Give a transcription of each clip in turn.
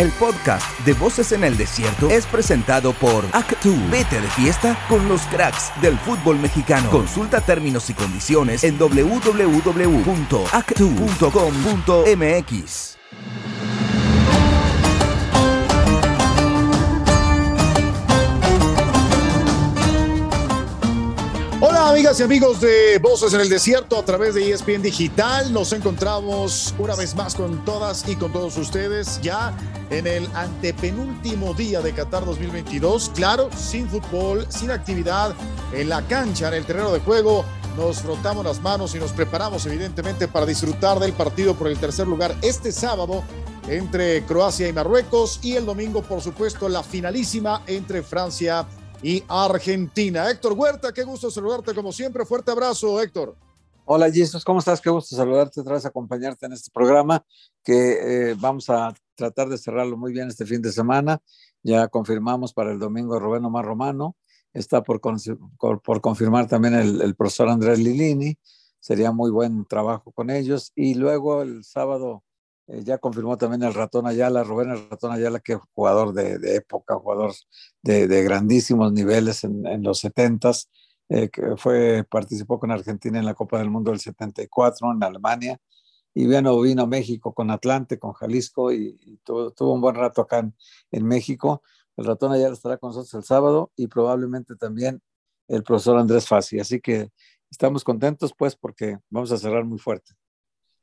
El podcast de Voces en el Desierto es presentado por Actu. Vete de fiesta con los cracks del fútbol mexicano. Consulta términos y condiciones en www.actu.com.mx. amigas y amigos de Voces en el Desierto a través de ESPN Digital. Nos encontramos una vez más con todas y con todos ustedes ya en el antepenúltimo día de Qatar 2022. Claro, sin fútbol, sin actividad en la cancha, en el terreno de juego. Nos frotamos las manos y nos preparamos evidentemente para disfrutar del partido por el tercer lugar este sábado entre Croacia y Marruecos y el domingo, por supuesto, la finalísima entre Francia y y Argentina. Héctor Huerta, qué gusto saludarte como siempre. Fuerte abrazo, Héctor. Hola, Jesus, ¿cómo estás? Qué gusto saludarte otra vez, acompañarte en este programa que eh, vamos a tratar de cerrarlo muy bien este fin de semana. Ya confirmamos para el domingo Rubén Omar Romano. Está por, por confirmar también el, el profesor Andrés Lilini. Sería muy buen trabajo con ellos. Y luego el sábado eh, ya confirmó también el ratón Ayala, Rubén el ratón Ayala, que es jugador de, época, jugador de, grandísimos niveles en, los 70 eh, que fue, participó con Argentina en la Copa del Mundo del 74 en Alemania, y bueno, vino a México con Atlante, con Jalisco, y, tuvo, un buen rato acá en, México. El ratón Ayala estará con nosotros el sábado y probablemente también el profesor Andrés Fassi. Así que estamos contentos, pues, porque vamos a cerrar muy fuerte.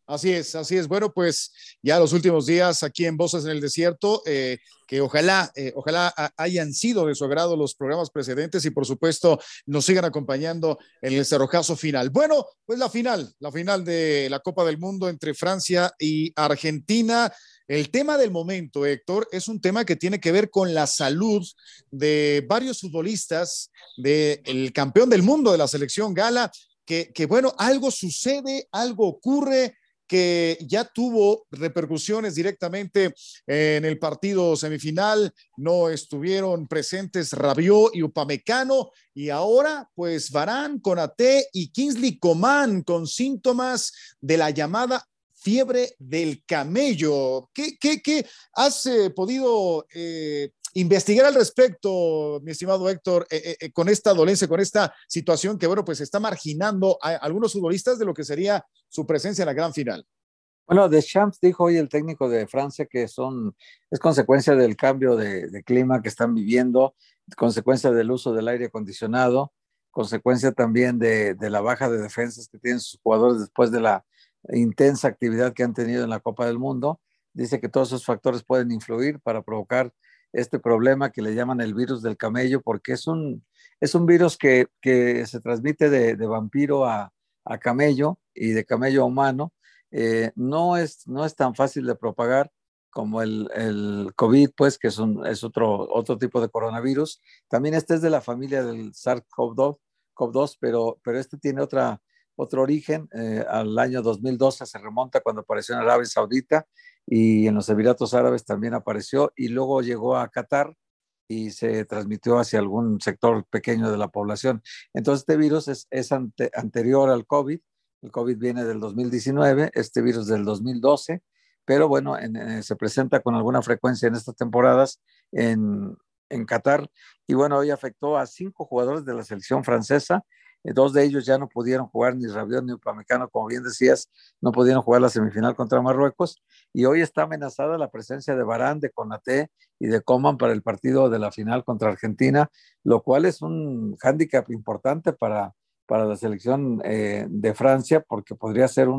Así es, así es. Bueno, pues ya los últimos días aquí en Voces en el Desierto, eh, que ojalá, eh, ojalá hayan sido de su agrado los programas precedentes y por supuesto nos sigan acompañando en el cerrojazo final. Bueno, pues la final, la final de la Copa del Mundo entre Francia y Argentina. El tema del momento, Héctor, es un tema que tiene que ver con la salud de varios futbolistas, del campeón del mundo de la selección gala, que, que bueno, algo sucede, algo ocurre que ya tuvo repercusiones directamente en el partido semifinal. No estuvieron presentes Rabió y Upamecano y ahora pues Varán, Conate y Kingsley Coman con síntomas de la llamada fiebre del camello. ¿Qué, qué, has eh, podido eh, investigar al respecto, mi estimado Héctor, eh, con esta dolencia, con esta situación que, bueno, pues está marginando a algunos futbolistas de lo que sería su presencia en la gran final? Bueno, Deschamps dijo hoy el técnico de Francia que son, es consecuencia del cambio de, clima que están viviendo, consecuencia del uso del aire acondicionado, consecuencia también de, de, la baja de defensas que tienen sus jugadores después de la intensa actividad que han tenido en la Copa del Mundo. Dice que todos esos factores pueden influir para provocar este problema que le llaman el virus del camello, porque es un, es un virus que, que se transmite de, de vampiro a, a camello y de camello a humano eh, no, es, no es tan fácil de propagar como el, el COVID, pues, que es, un, es otro, otro tipo de coronavirus. También este es de la familia del SARS-CoV-2, pero, pero este tiene otra, otro origen. Eh, al año 2012 se remonta cuando apareció en Arabia Saudita y en los Emiratos Árabes también apareció y luego llegó a Qatar y se transmitió hacia algún sector pequeño de la población. Entonces, este virus es, es anterior al COVID el COVID viene del 2019, este virus del 2012, pero bueno, se presenta con alguna frecuencia en estas temporadas en, en Qatar. Y bueno, hoy afectó a cinco jugadores de la selección francesa. Eh, dos de ellos ya no pudieron jugar, ni Rabiot ni Upamecano, como bien decías, no pudieron jugar la semifinal contra Marruecos. Y hoy está amenazada la presencia de Barán, de Konaté y de Coman para el partido de la final contra Argentina, lo cual es un hándicap importante para, para la selección eh, de Francia porque podría ser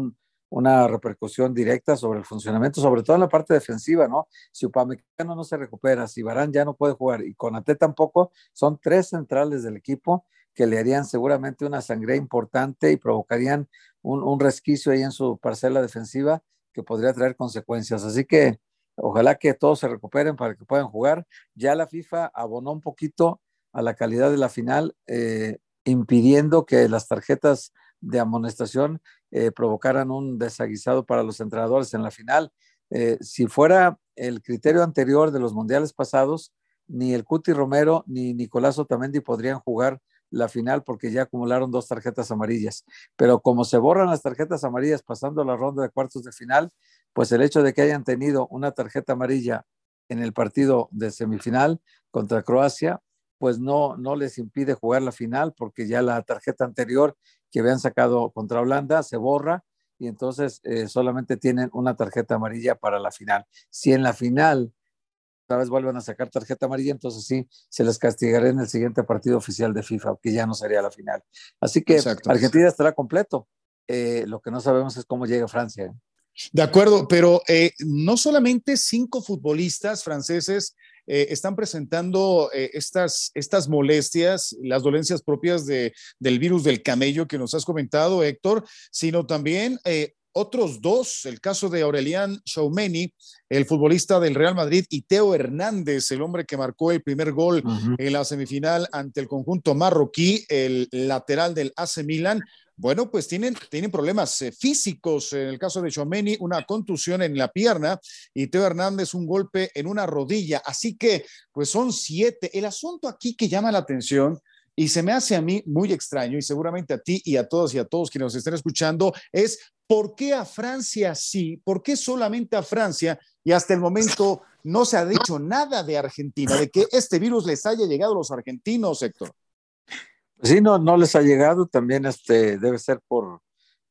una repercusión directa sobre el funcionamiento, sobre todo en la parte defensiva, ¿no? Si Upamecano no se recupera, si Barán ya no puede jugar y Conate tampoco, son tres centrales del equipo que le harían seguramente una sangre importante y provocarían un, un resquicio ahí en su parcela defensiva que podría traer consecuencias. Así que ojalá que todos se recuperen para que puedan jugar. Ya la FIFA abonó un poquito a la calidad de la final. Eh, impidiendo que las tarjetas de amonestación eh, provocaran un desaguisado para los entrenadores en la final. Eh, si fuera el criterio anterior de los mundiales pasados, ni el Cuti Romero ni Nicolás Otamendi podrían jugar la final porque ya acumularon dos tarjetas amarillas. Pero como se borran las tarjetas amarillas pasando la ronda de cuartos de final, pues el hecho de que hayan tenido una tarjeta amarilla en el partido de semifinal contra Croacia, pues no, no les impide jugar la final porque ya la tarjeta anterior que habían sacado contra Holanda se borra y entonces eh, solamente tienen una tarjeta amarilla para la final. Si en la final vez vuelven a sacar tarjeta amarilla, entonces sí, se les castigará en el siguiente partido oficial de FIFA, que ya no sería la final. Así que Argentina estará completo. Eh, lo que no sabemos es cómo llega Francia. ¿eh? De acuerdo, pero no solamente cinco futbolistas franceses están presentando estas, estas molestias, las dolencias propias de, del virus del camello que nos has comentado, Héctor, sino también otros dos, el caso de Aurelian Choumeni, el futbolista del Real Madrid, y Teo Hernández, el hombre que marcó el primer gol en la semifinal ante el conjunto marroquí, el lateral del AC Milan. Bueno, pues tienen, tienen problemas eh, físicos. En el caso de Choumeni, una contusión en la pierna y Teo Hernández un golpe en una rodilla. Así que, pues son siete. El asunto aquí que llama la atención y se me hace a mí muy extraño y seguramente a ti y a todos y a todos quienes nos estén escuchando es por qué a Francia sí, por qué solamente a Francia y hasta el momento no se ha dicho nada de Argentina, de que este virus les haya llegado a los argentinos, Héctor. Sí, no, no les ha llegado, también este, debe ser por,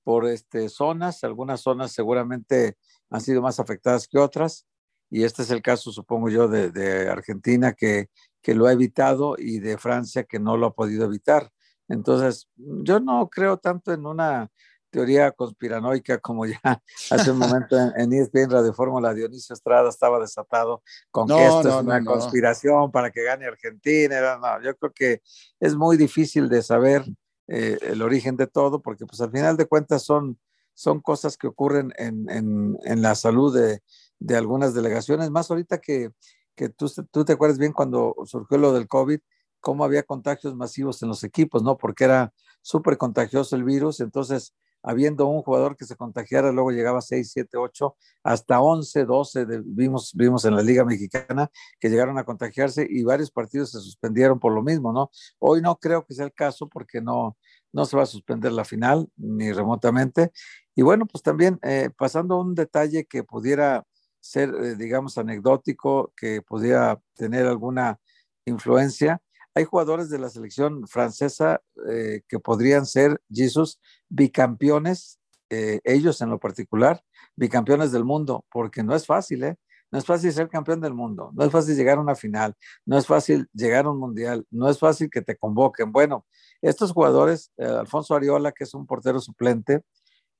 por este, zonas, algunas zonas seguramente han sido más afectadas que otras, y este es el caso, supongo yo, de, de Argentina, que que lo ha evitado y de Francia que no lo ha podido evitar. Entonces, yo no creo tanto en una teoría conspiranoica como ya hace un momento en, en ESPN Radio Fórmula Dionisio Estrada estaba desatado con que esto es una conspiración para que gane Argentina. No, yo creo que es muy difícil de saber eh, el origen de todo porque pues al final de cuentas son, son cosas que ocurren en, en, en la salud de, de algunas delegaciones, más ahorita que que tú, tú te acuerdas bien cuando surgió lo del COVID, cómo había contagios masivos en los equipos, ¿no? Porque era súper contagioso el virus, entonces habiendo un jugador que se contagiara, luego llegaba 6, 7, 8, hasta 11, 12, vimos, vimos en la Liga Mexicana que llegaron a contagiarse y varios partidos se suspendieron por lo mismo, ¿no? Hoy no creo que sea el caso porque no, no se va a suspender la final, ni remotamente. Y bueno, pues también eh, pasando un detalle que pudiera ser, eh, digamos, anecdótico, que pudiera tener alguna influencia. Hay jugadores de la selección francesa eh, que podrían ser, Jesus, bicampeones, eh, ellos en lo particular, bicampeones del mundo, porque no es fácil, ¿eh? No es fácil ser campeón del mundo, no es fácil llegar a una final, no es fácil llegar a un mundial, no es fácil que te convoquen. Bueno, estos jugadores, Alfonso Ariola, que es un portero suplente,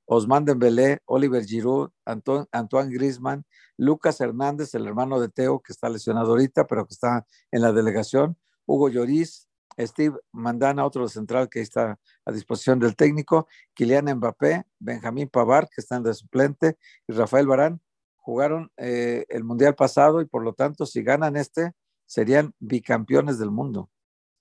Osman Dembélé, Oliver Giroud, Antoine, Griezmann, Lucas Hernández, el hermano de Teo, que está lesionado ahorita, pero que está en la delegación, Hugo Lloris, Steve Mandana, otro central que está a disposición del técnico, Kylian Mbappé, Benjamín Pavar, que están de suplente, y Rafael Barán, jugaron eh, el Mundial pasado y por lo tanto, si ganan este, serían bicampeones del mundo.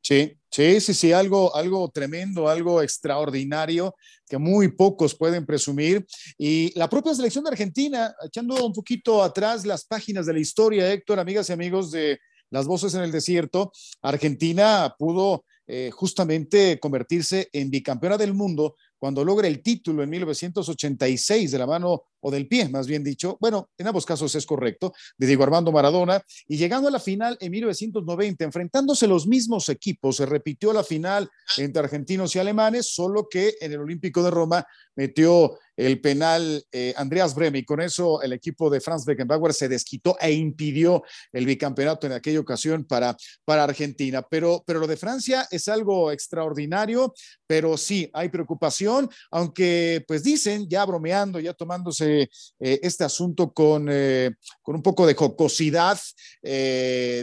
Sí, sí, sí, sí, algo, algo tremendo, algo extraordinario que muy pocos pueden presumir. Y la propia selección de Argentina, echando un poquito atrás las páginas de la historia, Héctor, amigas y amigos de Las Voces en el Desierto, Argentina pudo eh, justamente convertirse en bicampeona del mundo cuando logra el título en 1986 de la mano o del pie, más bien dicho, bueno, en ambos casos es correcto, de Diego Armando Maradona, y llegando a la final en 1990, enfrentándose los mismos equipos, se repitió la final entre argentinos y alemanes, solo que en el Olímpico de Roma metió el penal eh, Andreas Breme y con eso el equipo de Franz Beckenbauer se desquitó e impidió el bicampeonato en aquella ocasión para, para Argentina. Pero, pero lo de Francia es algo extraordinario, pero sí, hay preocupación, aunque pues dicen, ya bromeando, ya tomándose eh, este asunto con, eh, con un poco de jocosidad,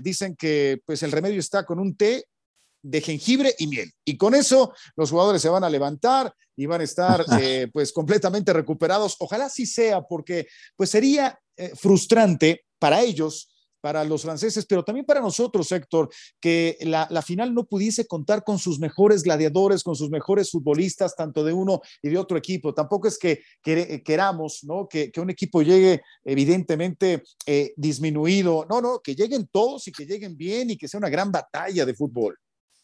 dicen que pues el remedio está con un té de jengibre y miel. Y con eso los jugadores se van a levantar y van a estar eh, pues completamente recuperados. Ojalá sí sea, porque pues sería eh, frustrante para ellos para los franceses, pero también para nosotros, Héctor, que la, final no pudiese contar con sus mejores gladiadores, con sus mejores futbolistas, tanto de uno y de otro equipo. Tampoco es que, queramos ¿no? que, un equipo llegue evidentemente eh, disminuido. No, no, que lleguen todos y que lleguen bien y que sea una gran batalla de fútbol.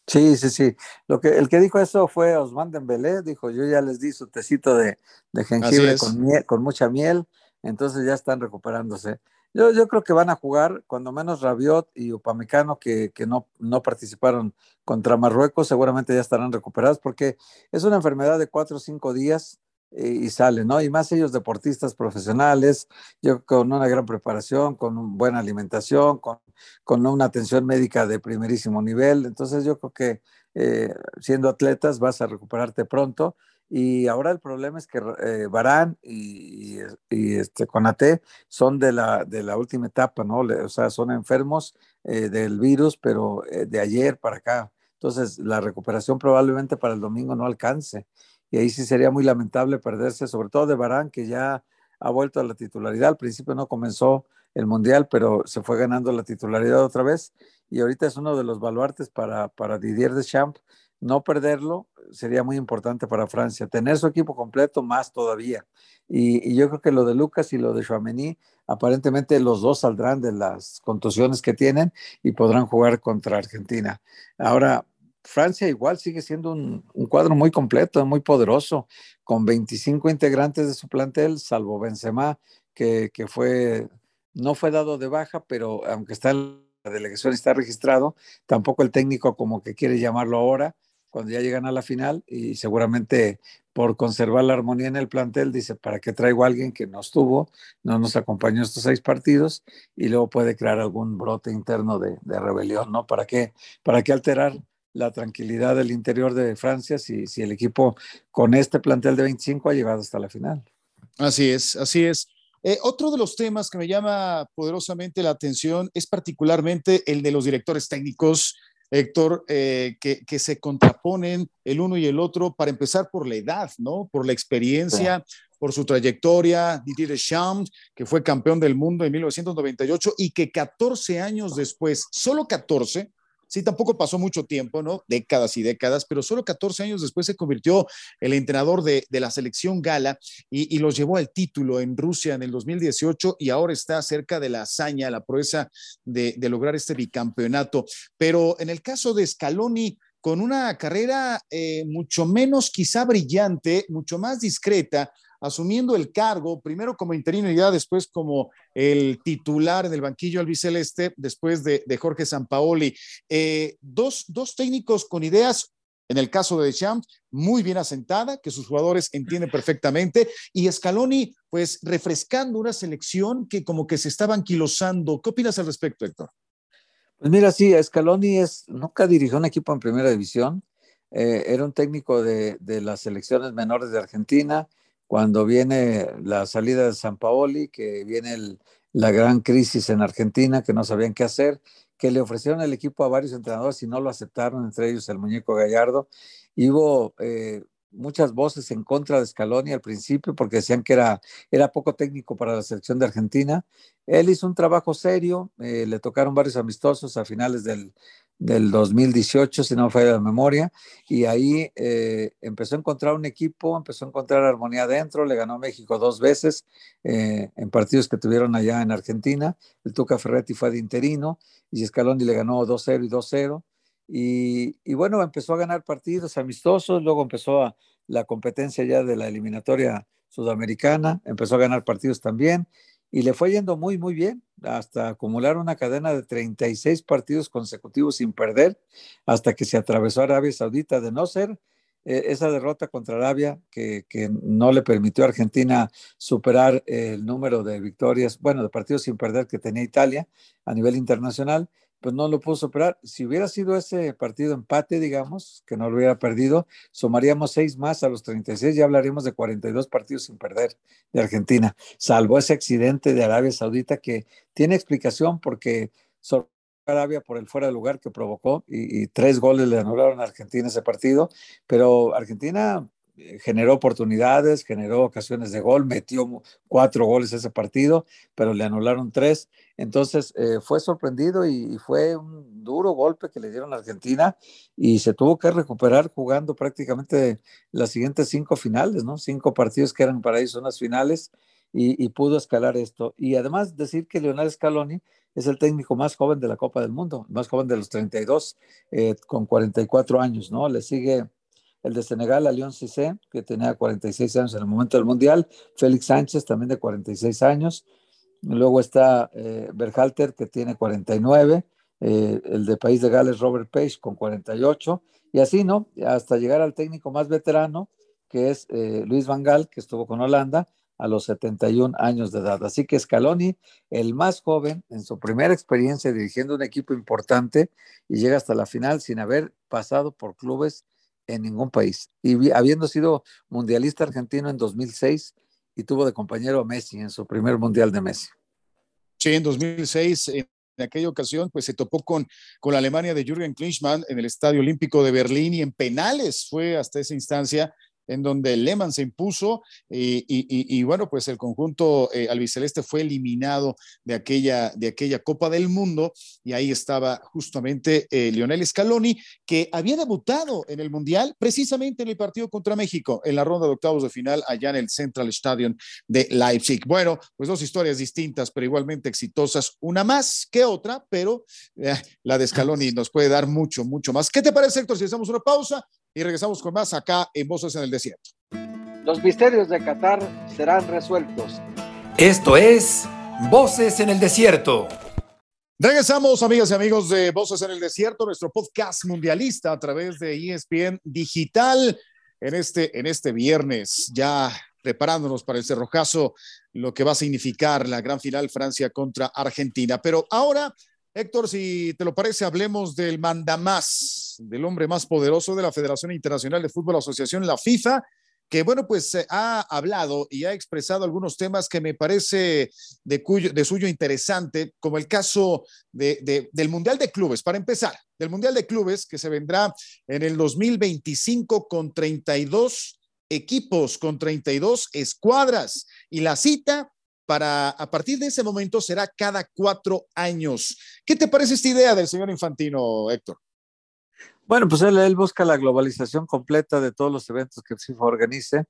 Sí, sí, sí. Lo que, el que dijo eso fue Osman Dembélé, dijo, yo ya les di su tecito de, jengibre con, con mucha miel, entonces ya están recuperándose. Yo, yo creo que van a jugar, cuando menos Rabiot y Upamecano, que, que no, no participaron contra Marruecos, seguramente ya estarán recuperados, porque es una enfermedad de cuatro o cinco días y sale, ¿no? Y más ellos deportistas profesionales, yo con una gran preparación, con buena alimentación, con, con una atención médica de primerísimo nivel. Entonces yo creo que eh, siendo atletas vas a recuperarte pronto. Y ahora el problema es que eh, Barán y, y, este, Conate son de la, de la última etapa, ¿no? O sea, son enfermos eh, del virus, pero de ayer para acá. Entonces, la recuperación probablemente para el domingo no alcance y ahí sí sería muy lamentable perderse, sobre todo de Barán, que ya ha vuelto a la titularidad. Al principio no comenzó el Mundial, pero se fue ganando la titularidad otra vez y ahorita es uno de los baluartes para, para Didier Deschamps. No perderlo sería muy importante para Francia. Tener su equipo completo más todavía. Y, yo creo que lo de Lucas y lo de Chouameni, aparentemente los dos saldrán de las contusiones que tienen y podrán jugar contra Argentina. Ahora, Francia igual sigue siendo un, cuadro muy completo, muy poderoso, con 25 integrantes de su plantel, salvo Benzema, que, fue, no fue dado de baja, pero aunque está en la delegación está registrado, tampoco el técnico como que quiere llamarlo ahora, cuando ya llegan a la final, y seguramente por conservar la armonía en el plantel, dice, ¿para qué traigo a alguien que no estuvo, no nos acompañó estos seis partidos, y luego puede crear algún brote interno de, de rebelión, ¿no? ¿Para qué, ¿Para qué alterar la tranquilidad del interior de Francia si, si el equipo con este plantel de 25 ha llegado hasta la final. Así es, así es. Eh, otro de los temas que me llama poderosamente la atención es particularmente el de los directores técnicos, Héctor, eh, que, que, se contraponen el uno y el otro, para empezar por la edad, ¿no? Por la experiencia, por su trayectoria, Didier Deschamps, que fue campeón del mundo en 1998 y que 14 años después, solo 14, Sí, tampoco pasó mucho tiempo, ¿no? Décadas y décadas, pero solo 14 años después se convirtió el entrenador de, la selección gala y, los llevó al título en Rusia en el 2018 y ahora está cerca de la hazaña, la proeza de, lograr este bicampeonato. Pero en el caso de Scaloni, con una carrera eh, mucho menos quizá brillante, mucho más discreta, asumiendo el cargo, primero como interino y ya después como el titular en el banquillo albiceleste, después de, Jorge Sampaoli. Eh, dos, dos técnicos con ideas en el caso de Deschamps, muy bien asentada, que sus jugadores entienden perfectamente, y Scaloni, pues refrescando una selección que como que se estaba anquilosando. ¿Qué opinas al respecto, Héctor? Pues mira, sí, Scaloni es, nunca dirigió un equipo en primera división, eh, era un técnico de, de, las selecciones menores de Argentina, cuando viene la salida de San Paoli, que viene la gran crisis en Argentina, que no sabían qué hacer, que le ofrecieron el equipo a varios entrenadores y no lo aceptaron, entre ellos el muñeco Gallardo. Y hubo eh, muchas voces en contra de Scaloni al principio porque decían que era, era poco técnico para la selección de Argentina. Él hizo un trabajo serio, eh, le tocaron varios amistosos a finales del, del 2018, si no fue de la memoria, y ahí eh, empezó a encontrar un equipo, empezó a encontrar armonía dentro, le ganó México dos veces eh, en partidos que tuvieron allá en Argentina, el Tuca Ferretti fue de interino, y Scaloni le ganó 2-0 y 2-0, y, bueno, empezó a ganar partidos amistosos, luego empezó a, la competencia ya de la eliminatoria sudamericana, empezó a ganar partidos también, y le fue yendo muy, muy bien, hasta acumular una cadena de 36 partidos consecutivos sin perder, hasta que se atravesó Arabia Saudita, de no ser eh, esa derrota contra Arabia, que, que, no le permitió a Argentina superar el número de victorias, bueno, de partidos sin perder que tenía Italia a nivel internacional, pues no lo pudo superar. Si hubiera sido ese partido empate, digamos, que no lo hubiera perdido, sumaríamos seis más a los 36, ya hablaríamos de 42 partidos sin perder de Argentina, salvo ese accidente de Arabia Saudita que tiene explicación porque Arabia por el fuera de lugar que provocó y, y tres goles le anularon a Argentina ese partido, pero Argentina generó oportunidades, generó ocasiones de gol, metió cuatro goles ese partido, pero le anularon tres. Entonces eh, fue sorprendido y, fue un duro golpe que le dieron a Argentina y se tuvo que recuperar jugando prácticamente las siguientes cinco finales, ¿no? Cinco partidos que eran para ellos unas finales y, pudo escalar esto. Y además decir que Leonel Scaloni es el técnico más joven de la Copa del Mundo, más joven de los 32, eh, con 44 años, ¿no? Le sigue el de Senegal, a León Cissé, que tenía 46 años en el momento del Mundial, Félix Sánchez, también de 46 años, Luego está eh, Berhalter, que tiene 49. Eh, el de País de Gales, Robert Page, con 48. Y así, ¿no? Hasta llegar al técnico más veterano, que es eh, Luis Van Gaal, que estuvo con Holanda a los 71 años de edad. Así que Scaloni, el más joven, en su primera experiencia dirigiendo un equipo importante y llega hasta la final sin haber pasado por clubes en ningún país. Y habiendo sido mundialista argentino en 2006 y tuvo de compañero a Messi en su primer mundial de Messi. Sí, en 2006, en aquella ocasión, pues se topó con, con la Alemania de Jürgen Klinsmann en el Estadio Olímpico de Berlín y en penales fue hasta esa instancia en donde Lehmann se impuso y, bueno, pues el conjunto eh, albiceleste fue eliminado de aquella, de aquella Copa del Mundo y ahí estaba justamente eh, Lionel Scaloni, que había debutado en el Mundial precisamente en el partido contra México, en la ronda de octavos de final allá en el Central Stadium de Leipzig. Bueno, pues dos historias distintas, pero igualmente exitosas, una más que otra, pero eh, la de Scaloni nos puede dar mucho, mucho más. ¿Qué te parece, Héctor, si hacemos una pausa? Y regresamos con más acá en Voces en el Desierto. Los misterios de Qatar serán resueltos. Esto es Voces en el Desierto. Regresamos, amigas y amigos de Voces en el Desierto, nuestro podcast mundialista a través de ESPN Digital en este, en este viernes, ya preparándonos para el cerrojazo, lo que va a significar la gran final Francia contra Argentina. Pero ahora Héctor, si te lo parece, hablemos del mandamás, del hombre más poderoso de la Federación Internacional de Fútbol Asociación, la FIFA, que bueno, pues ha hablado y ha expresado algunos temas que me parece de, cuyo, de suyo interesante, como el caso de, del Mundial de Clubes. Para empezar, del Mundial de Clubes que se vendrá en el 2025 con 32 equipos, con 32 escuadras. Y la cita para a partir de ese momento será cada cuatro años. ¿Qué te parece esta idea del señor Infantino, Héctor? Bueno, pues él, busca la globalización completa de todos los eventos que FIFA organice.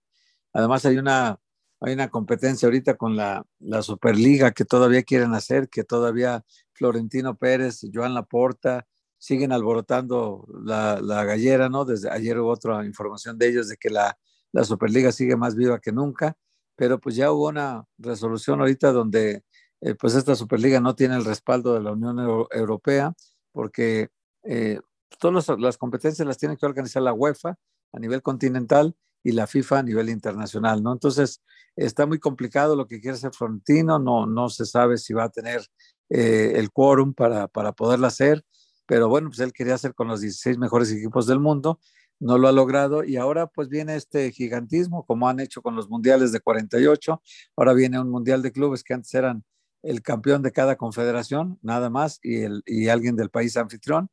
Además hay una, hay una competencia ahorita con la, la Superliga que todavía quieren hacer, que todavía Florentino Pérez, Joan Laporta, siguen alborotando la, la, gallera, ¿no? Desde ayer hubo otra información de ellos de que la, la Superliga sigue más viva que nunca pero pues ya hubo una resolución ahorita donde eh, pues esta Superliga no tiene el respaldo de la Unión Europea porque eh, todas las competencias las tiene que organizar la UEFA a nivel continental y la FIFA a nivel internacional, ¿no? Entonces, está muy complicado lo que quiere hacer Florentino, no, no se sabe si va a tener eh, el quórum para, para poderla hacer, pero bueno, pues él quería hacer con los 16 mejores equipos del mundo no lo ha logrado y ahora pues viene este gigantismo como han hecho con los mundiales de 48, ahora viene un mundial de clubes que antes eran el campeón de cada confederación, nada más, y, el, y alguien del país anfitrión,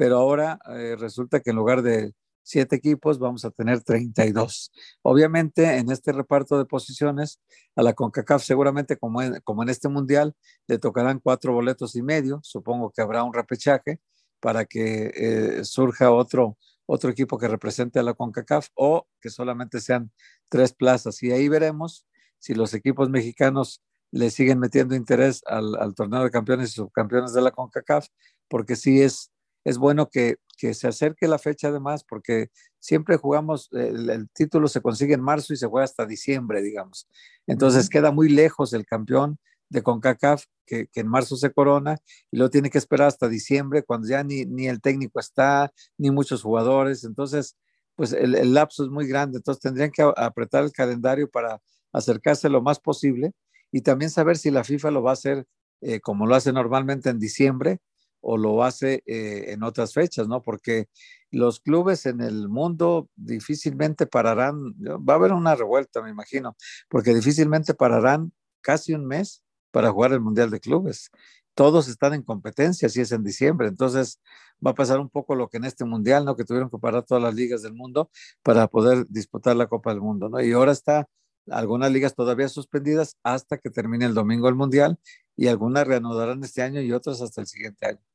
pero ahora eh, resulta que en lugar de siete equipos vamos a tener 32. Obviamente en este reparto de posiciones a la CONCACAF seguramente como en, este mundial le tocarán cuatro boletos y medio, supongo que habrá un repechaje para que eh, surja otro otro equipo que represente a la CONCACAF o que solamente sean tres plazas. Y ahí veremos si los equipos mexicanos le siguen metiendo interés al, torneo de campeones y subcampeones de la CONCACAF, porque sí es, es bueno que, se acerque la fecha además, porque siempre jugamos, el, título se consigue en marzo y se juega hasta diciembre, digamos. Entonces queda muy lejos el campeón de CONCACAF, que, en marzo se corona, y luego tiene que esperar hasta diciembre, cuando ya ni, ni el técnico está, ni muchos jugadores. Entonces, pues el, lapso es muy grande. Entonces, tendrían que apretar el calendario para acercarse lo más posible y también saber si la FIFA lo va a hacer eh, como lo hace normalmente en diciembre o lo hace eh, en otras fechas, ¿no? Porque los clubes en el mundo difícilmente pararán, va a haber una revuelta, me imagino, porque difícilmente pararán casi un mes para jugar el Mundial de Clubes. Todos están en competencia, si es en diciembre. Entonces va a pasar un poco lo que en este Mundial, ¿no? Que tuvieron que parar todas las ligas del mundo para poder disputar la Copa del Mundo, ¿no? Y ahora está algunas ligas todavía suspendidas hasta que termine el domingo el Mundial y algunas reanudarán este año y otras hasta el siguiente año.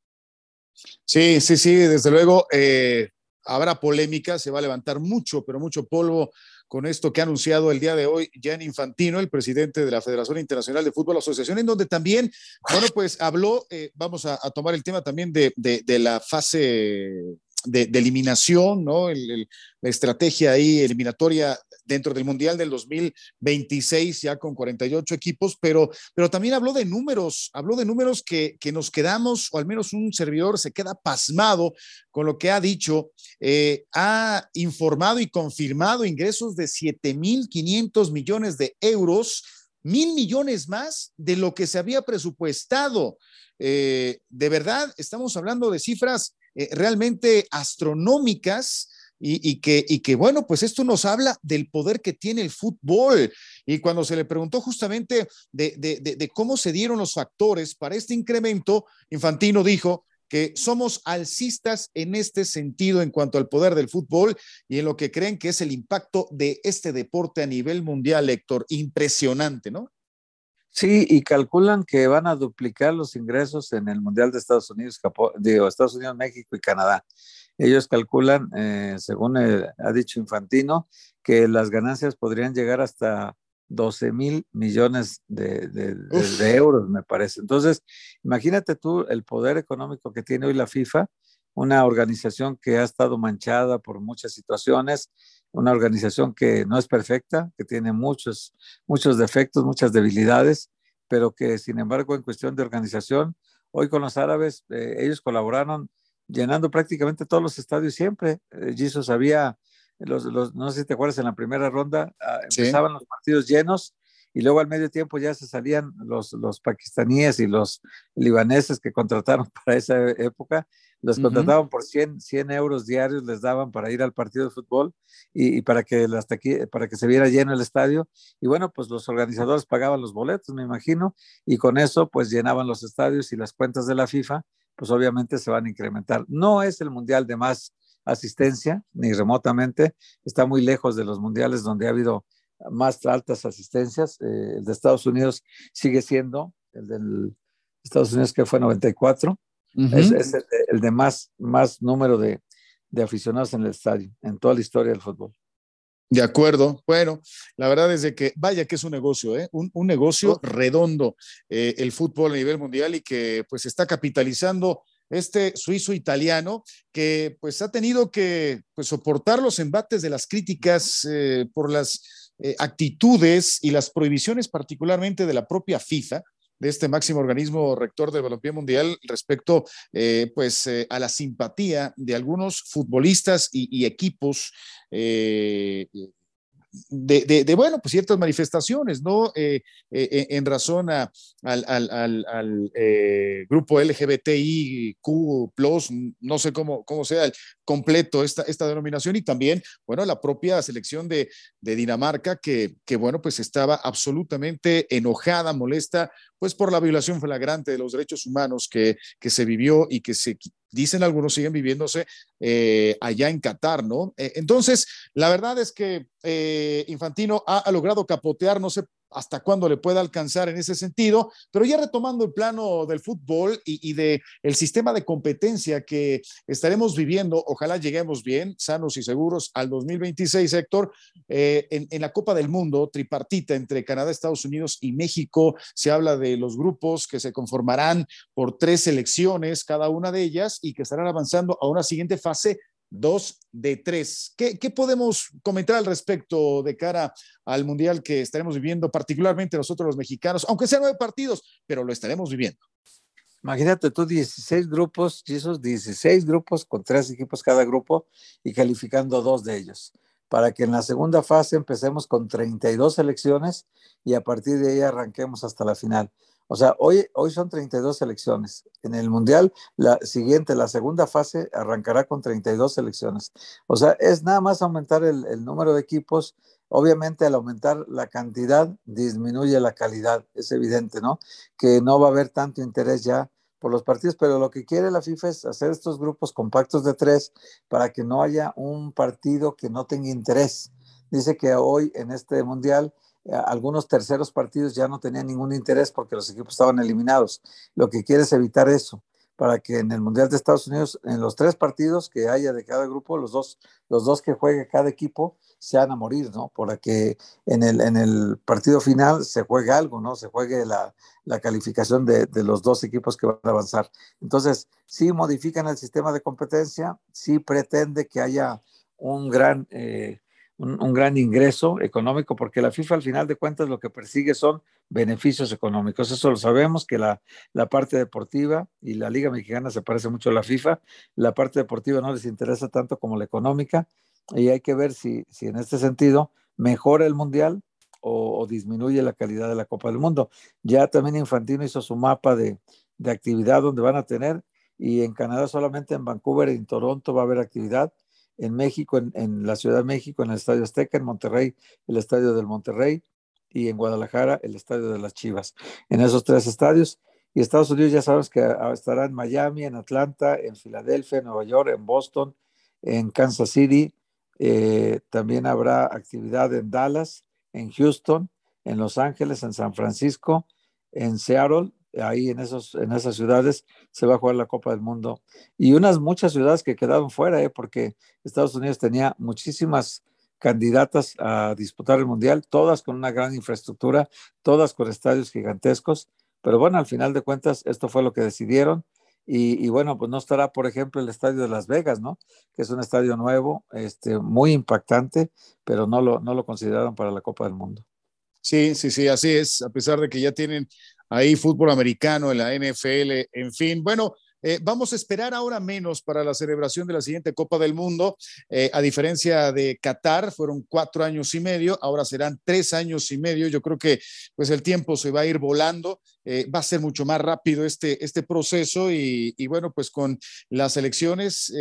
Sí, sí, sí, desde luego eh, habrá polémica, se va a levantar mucho, pero mucho polvo con esto que ha anunciado el día de hoy Jan Infantino, el presidente de la Federación Internacional de Fútbol Asociación, en donde también, bueno, pues habló, eh, vamos a, tomar el tema también de, de, la fase de, eliminación, ¿no? la estrategia ahí eliminatoria dentro del Mundial del 2026, ya con 48 equipos, pero, pero también habló de números, habló de números que, que nos quedamos, o al menos un servidor se queda pasmado con lo que ha dicho. Eh, ha informado y confirmado ingresos de 7.500 millones de euros, mil millones más de lo que se había presupuestado. Eh, de verdad, estamos hablando de cifras eh, realmente astronómicas y, que, y que, bueno, pues esto nos habla del poder que tiene el fútbol. Y cuando se le preguntó justamente de, de cómo se dieron los factores para este incremento, Infantino dijo que somos alcistas en este sentido en cuanto al poder del fútbol y en lo que creen que es el impacto de este deporte a nivel mundial, Héctor. Impresionante, ¿no? Sí, y calculan que van a duplicar los ingresos en el Mundial de Estados Unidos, digo, Estados Unidos, México y Canadá. Ellos calculan, eh, según ha dicho Infantino, que las ganancias podrían llegar hasta 12 mil millones de, de, euros, me parece. Entonces, imagínate tú el poder económico que tiene hoy la FIFA, una organización que ha estado manchada por muchas situaciones, una organización que no es perfecta, que tiene muchos, muchos defectos, muchas debilidades, pero que sin embargo en cuestión de organización, hoy con los árabes, eh, ellos colaboraron llenando prácticamente todos los estadios siempre. Eh, Jesus había, los, no sé si te acuerdas, en la primera ronda ah, empezaban los partidos llenos y luego al medio tiempo ya se salían los, los pakistaníes y los libaneses que contrataron para esa época los contrataban por 100, 100 euros diarios, les daban para ir al partido de fútbol y, para, que aquí, para que se viera lleno el estadio. Y bueno, pues los organizadores pagaban los boletos, me imagino, y con eso pues llenaban los estadios y las cuentas de la FIFA, pues obviamente se van a incrementar. No es el mundial de más asistencia, ni remotamente, está muy lejos de los mundiales donde ha habido más altas asistencias. Eh, el de Estados Unidos sigue siendo el del Estados Unidos que fue 94 es, el, de más, más número de, aficionados en el estadio, en toda la historia del fútbol. De acuerdo. Bueno, la verdad es de que vaya que es un negocio, ¿eh? un, negocio redondo eh, el fútbol a nivel mundial y que pues está capitalizando este suizo italiano que pues ha tenido que pues, soportar los embates de las críticas eh, por las actitudes y las prohibiciones particularmente de la propia FIFA de este máximo organismo rector del balompié mundial respecto eh, pues eh, a la simpatía de algunos futbolistas y, equipos eh, de, bueno, pues ciertas manifestaciones, ¿no? Eh, eh, eh, en razón a, al, al, al, grupo LGBTIQ, no sé cómo, cómo sea el completo esta, esta denominación, y también, bueno, la propia selección de, de Dinamarca, que, que, bueno, pues estaba absolutamente enojada, molesta, pues por la violación flagrante de los derechos humanos que, que se vivió y que se dicen algunos siguen viviéndose eh, allá en Qatar, ¿no? Eh, entonces, la verdad es que eh, Infantino ha, ha, logrado capotear, no sé hasta cuándo le pueda alcanzar en ese sentido, pero ya retomando el plano del fútbol y, de el sistema de competencia que estaremos viviendo, ojalá lleguemos bien, sanos y seguros al 2026, Héctor, eh, en, en, la Copa del Mundo, tripartita entre Canadá, Estados Unidos y México, se habla de los grupos que se conformarán por tres selecciones, cada una de ellas, y que estarán avanzando a una siguiente fase dos de tres. ¿Qué, podemos comentar al respecto de cara al Mundial que estaremos viviendo, particularmente nosotros los mexicanos, aunque sean nueve partidos, pero lo estaremos viviendo? Imagínate tú 16 grupos y esos 16 grupos con tres equipos cada grupo y calificando dos de ellos, para que en la segunda fase empecemos con 32 selecciones y a partir de ahí arranquemos hasta la final. O sea, hoy, hoy son 32 selecciones. En el Mundial, la siguiente, la segunda fase, arrancará con 32 selecciones. O sea, es nada más aumentar el, el número de equipos. Obviamente, al aumentar la cantidad, disminuye la calidad. Es evidente, ¿no? Que no va a haber tanto interés ya por los partidos, pero lo que quiere la FIFA es hacer estos grupos compactos de tres para que no haya un partido que no tenga interés. Dice que hoy en este mundial algunos terceros partidos ya no tenían ningún interés porque los equipos estaban eliminados. Lo que quiere es evitar eso, para que en el Mundial de Estados Unidos, en los tres partidos que haya de cada grupo, los dos, los dos que juegue cada equipo, sean a morir, ¿no? Para que en el, en el partido final se juegue algo, ¿no? Se juegue la, la calificación de, de, los dos equipos que van a avanzar. Entonces, sí modifican el sistema de competencia, sí pretende que haya un gran... Eh, un, gran ingreso económico, porque la FIFA al final de cuentas lo que persigue son beneficios económicos. Eso lo sabemos, que la, la parte deportiva y la Liga Mexicana se parece mucho a la FIFA, la parte deportiva no les interesa tanto como la económica, y hay que ver si, si en este sentido mejora el Mundial o, disminuye la calidad de la Copa del Mundo. Ya también Infantino hizo su mapa de, de actividad donde van a tener, y en Canadá solamente en Vancouver y en Toronto va a haber actividad en México, en, la Ciudad de México, en el Estadio Azteca, en Monterrey, el Estadio del Monterrey y en Guadalajara, el Estadio de las Chivas. En esos tres estadios. Y Estados Unidos ya sabes que ah, estará en Miami, en Atlanta, en Filadelfia, en Nueva York, en Boston, en Kansas City. Eh, también habrá actividad en Dallas, en Houston, en Los Ángeles, en San Francisco, en Seattle ahí en, esos, en esas ciudades se va a jugar la Copa del Mundo. Y unas muchas ciudades que quedaron fuera, ¿eh? porque Estados Unidos tenía muchísimas candidatas a disputar el Mundial, todas con una gran infraestructura, todas con estadios gigantescos. Pero bueno, al final de cuentas, esto fue lo que decidieron. Y, bueno, pues no estará, por ejemplo, el estadio de Las Vegas, ¿no? Que es un estadio nuevo, este, muy impactante, pero no lo, no lo consideraron para la Copa del Mundo. Sí, sí, sí, así es, a pesar de que ya tienen ahí fútbol americano en la NFL, en fin. Bueno, eh, vamos a esperar ahora menos para la celebración de la siguiente Copa del Mundo. Eh, a diferencia de Qatar, fueron cuatro años y medio, ahora serán tres años y medio. Yo creo que pues el tiempo se va a ir volando. Eh, va a ser mucho más rápido este, este proceso y, bueno, pues con las elecciones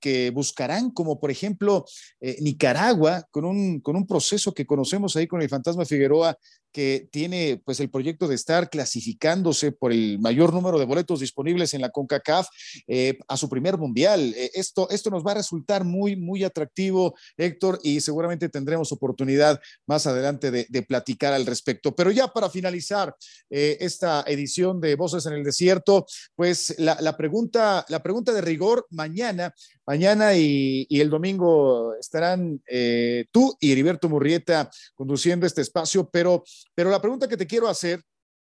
que buscarán, como por ejemplo Nicaragua, con un, con un proceso que conocemos ahí con el fantasma Figueroa que tiene pues el proyecto de estar clasificándose por el mayor número de boletos disponibles en la CONCACAF eh, a su primer mundial. Eh, esto, esto nos va a resultar muy, muy atractivo, Héctor, y seguramente tendremos oportunidad más adelante de, platicar al respecto. Pero ya para finalizar eh, esta edición de Voces en el Desierto, pues la, pregunta, la pregunta de rigor mañana Mañana y, el domingo estarán eh, tú y Heriberto Murrieta conduciendo este espacio, pero, pero la pregunta que te quiero hacer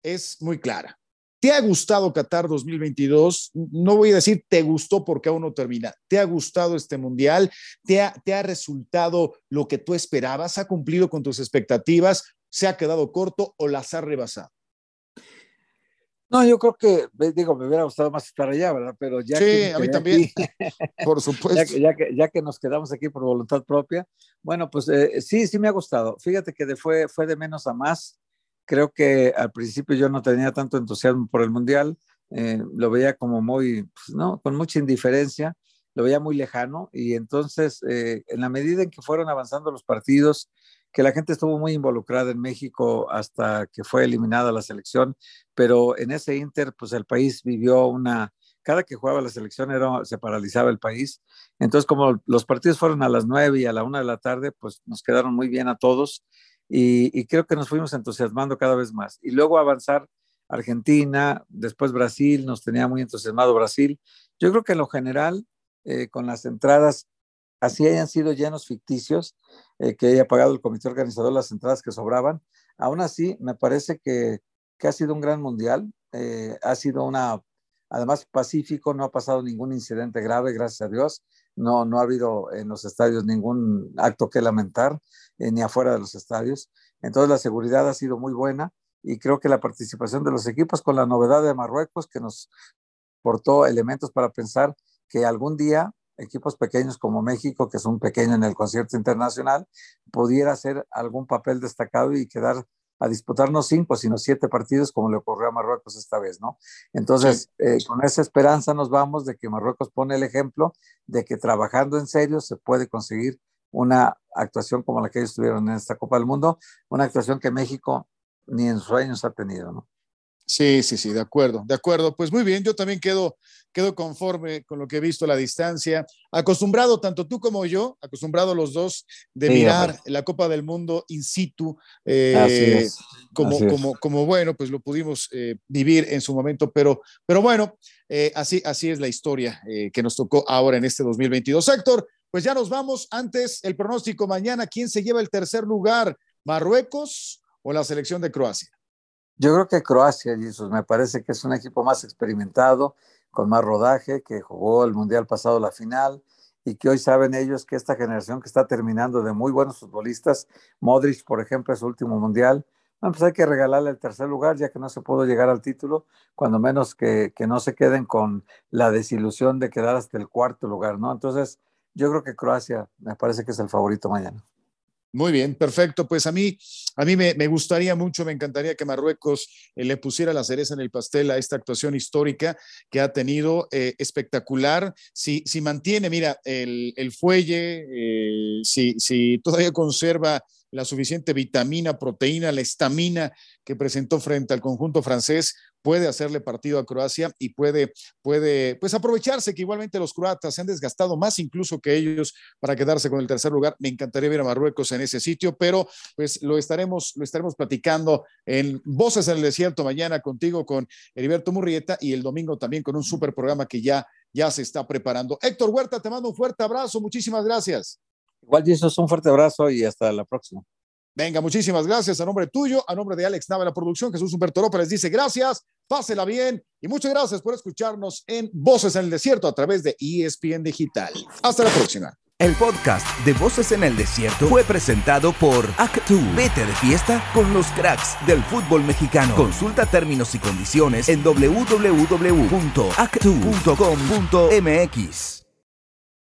es muy clara. ¿Te ha gustado Qatar 2022? No voy a decir te gustó porque aún no termina. ¿Te ha gustado este mundial? ¿Te ha, ¿Te ha resultado lo que tú esperabas? ¿Ha cumplido con tus expectativas? ¿Se ha quedado corto o las ha rebasado? No, yo creo que, digo, me hubiera gustado más estar allá, ¿verdad? Pero ya sí, que a mí también, por supuesto. Ya, que, ya, que, nos quedamos aquí por voluntad propia, bueno, pues eh, sí, sí me ha gustado. Fíjate que de, fue, fue de menos a más. Creo que al principio yo no tenía tanto entusiasmo por el Mundial, eh, lo veía como muy, pues, ¿no? Con mucha indiferencia, lo veía muy lejano y entonces, eh, en la medida en que fueron avanzando los partidos, que la gente estuvo muy involucrada en México hasta que fue eliminada la selección, pero en ese Inter, pues el país vivió una, cada que jugaba la selección era, se paralizaba el país. Entonces, como los partidos fueron a las nueve y a la una de la tarde, pues nos quedaron muy bien a todos y, creo que nos fuimos entusiasmando cada vez más. Y luego avanzar Argentina, después Brasil, nos tenía muy entusiasmado Brasil. Yo creo que en lo general, eh, con las entradas así hayan sido llenos ficticios, eh, que haya pagado el comité organizador las entradas que sobraban. Aún así, me parece que, ha sido un gran mundial, eh, ha sido una, además pacífico, no ha pasado ningún incidente grave, gracias a Dios, no, no ha habido en los estadios ningún acto que lamentar, eh, ni afuera de los estadios. Entonces la seguridad ha sido muy buena y creo que la participación de los equipos con la novedad de Marruecos que nos portó elementos para pensar que algún día equipos pequeños como México, que es un pequeño en el concierto internacional, pudiera hacer algún papel destacado y quedar a disputar no cinco, sino siete partidos, como le ocurrió a Marruecos esta vez, ¿no? Entonces, eh, con esa esperanza nos vamos de que Marruecos pone el ejemplo de que trabajando en serio se puede conseguir una actuación como la que ellos tuvieron en esta Copa del Mundo, una actuación que México ni en sueños ha tenido, ¿no? Sí, sí, sí, de acuerdo, de acuerdo. Pues muy bien, yo también quedo, quedo conforme con lo que he visto a la distancia. Acostumbrado, tanto tú como yo, acostumbrado los dos, de mirar la Copa del Mundo in situ, eh, como, como, como, bueno, pues lo pudimos eh, vivir en su momento, pero, pero bueno, eh, así, así es la historia que nos tocó ahora en este 2022. Héctor, pues ya nos vamos. Antes, el pronóstico mañana, ¿quién se lleva el tercer lugar? ¿Marruecos o la selección de Croacia? Yo creo que Croacia, Jesús, me parece que es un equipo más experimentado, con más rodaje, que jugó el Mundial pasado la final y que hoy saben ellos que esta generación que está terminando de muy buenos futbolistas, Modric, por ejemplo, es su último Mundial, pues hay que regalarle el tercer lugar, ya que no se pudo llegar al título, cuando menos que, que no se queden con la desilusión de quedar hasta el cuarto lugar, ¿no? Entonces, yo creo que Croacia me parece que es el favorito mañana. Muy bien, perfecto. Pues a mí, a mí me, gustaría mucho, me encantaría que Marruecos eh, le pusiera la cereza en el pastel a esta actuación histórica que ha tenido, eh, espectacular. Si, si mantiene, mira, el, fuelle, eh, si, si todavía conserva la suficiente vitamina, proteína, la estamina que presentó frente al conjunto francés, puede hacerle partido a Croacia y puede, puede pues aprovecharse que igualmente los croatas se han desgastado más incluso que ellos para quedarse con el tercer lugar. Me encantaría ver a Marruecos en ese sitio, pero pues lo estaremos, lo estaremos platicando en Voces en el Desierto mañana contigo, con Heriberto Murrieta y el domingo también con un super programa que ya, ya se está preparando. Héctor Huerta, te mando un fuerte abrazo, muchísimas gracias. Igual, Jesús, un fuerte abrazo y hasta la próxima. Venga, muchísimas gracias a nombre tuyo, a nombre de Alex Nava, la producción, Jesús Humberto López dice gracias, pásela bien y muchas gracias por escucharnos en Voces en el Desierto a través de ESPN Digital. Hasta la próxima. El podcast de Voces en el Desierto fue presentado por Actu. Vete de fiesta con los cracks del fútbol mexicano. Consulta términos y condiciones en www.actu.com.mx.